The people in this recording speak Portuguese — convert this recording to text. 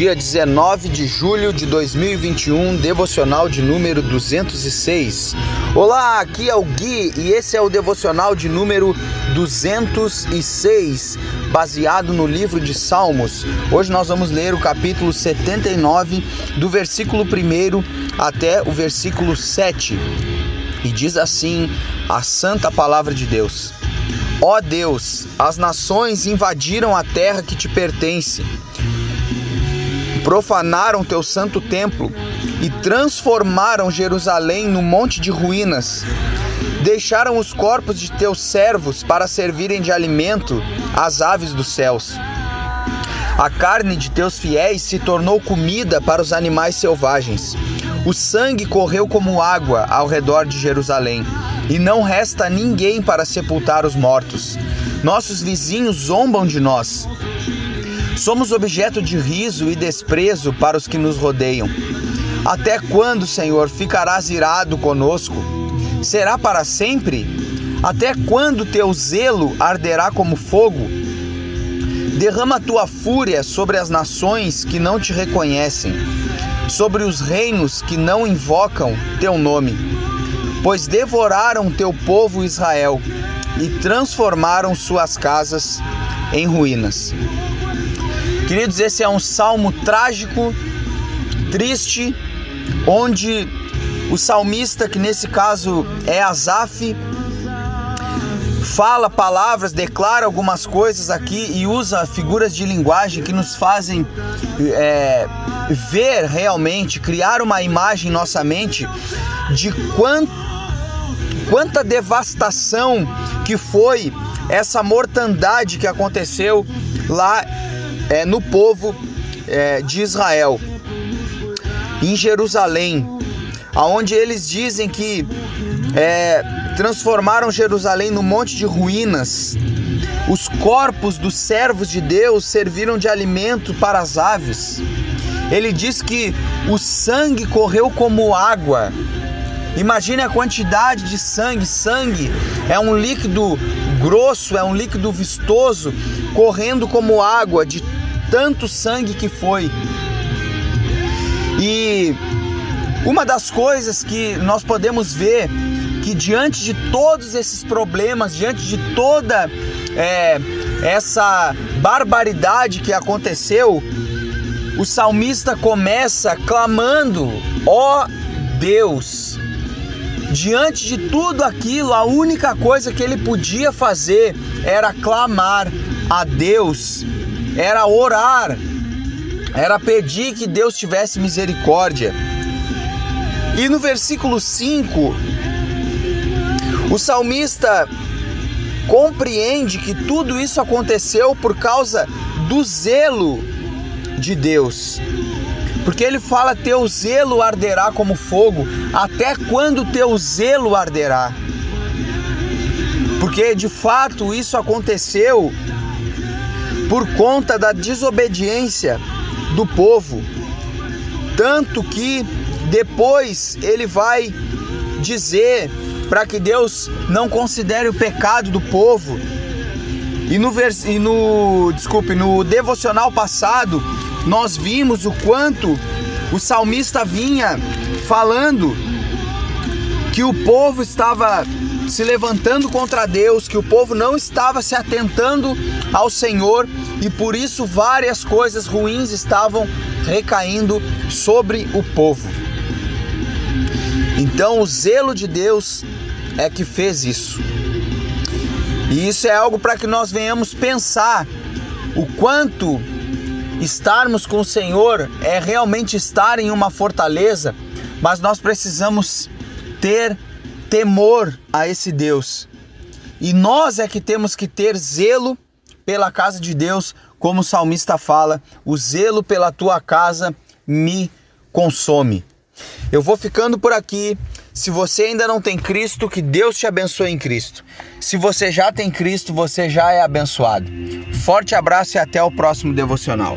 Dia 19 de julho de 2021, devocional de número 206. Olá, aqui é o Gui e esse é o devocional de número 206, baseado no livro de Salmos. Hoje nós vamos ler o capítulo 79, do versículo 1 até o versículo 7. E diz assim a santa palavra de Deus: Ó Deus, as nações invadiram a terra que te pertence profanaram teu santo templo e transformaram Jerusalém num monte de ruínas. Deixaram os corpos de teus servos para servirem de alimento às aves dos céus. A carne de teus fiéis se tornou comida para os animais selvagens. O sangue correu como água ao redor de Jerusalém, e não resta ninguém para sepultar os mortos. Nossos vizinhos zombam de nós. Somos objeto de riso e desprezo para os que nos rodeiam. Até quando, Senhor, ficarás irado conosco? Será para sempre? Até quando teu zelo arderá como fogo? Derrama tua fúria sobre as nações que não te reconhecem, sobre os reinos que não invocam teu nome, pois devoraram teu povo Israel e transformaram suas casas em ruínas. Queridos, esse é um salmo trágico, triste, onde o salmista, que nesse caso é Asaf, fala palavras, declara algumas coisas aqui e usa figuras de linguagem que nos fazem é, ver realmente, criar uma imagem em nossa mente de quanto, quanta devastação que foi essa mortandade que aconteceu lá é, no povo é, de Israel, em Jerusalém, aonde eles dizem que é, transformaram Jerusalém num monte de ruínas. Os corpos dos servos de Deus serviram de alimento para as aves. Ele diz que o sangue correu como água. Imagine a quantidade de sangue. Sangue é um líquido grosso, é um líquido vistoso, correndo como água de tanto sangue que foi. E uma das coisas que nós podemos ver que diante de todos esses problemas, diante de toda é, essa barbaridade que aconteceu, o salmista começa clamando: ó oh Deus. Diante de tudo aquilo, a única coisa que ele podia fazer era clamar a Deus era orar, era pedir que Deus tivesse misericórdia. E no versículo 5, o salmista compreende que tudo isso aconteceu por causa do zelo de Deus. Porque ele fala: Teu zelo arderá como fogo, até quando teu zelo arderá? Porque de fato isso aconteceu por conta da desobediência do povo. Tanto que depois ele vai dizer para que Deus não considere o pecado do povo. E no, vers... e no desculpe, no devocional passado, nós vimos o quanto o salmista vinha falando que o povo estava se levantando contra Deus, que o povo não estava se atentando ao Senhor e por isso várias coisas ruins estavam recaindo sobre o povo. Então o zelo de Deus é que fez isso. E isso é algo para que nós venhamos pensar o quanto estarmos com o Senhor é realmente estar em uma fortaleza, mas nós precisamos ter temor a esse Deus. E nós é que temos que ter zelo pela casa de Deus, como o salmista fala: o zelo pela tua casa me consome. Eu vou ficando por aqui. Se você ainda não tem Cristo, que Deus te abençoe em Cristo. Se você já tem Cristo, você já é abençoado. Forte abraço e até o próximo devocional.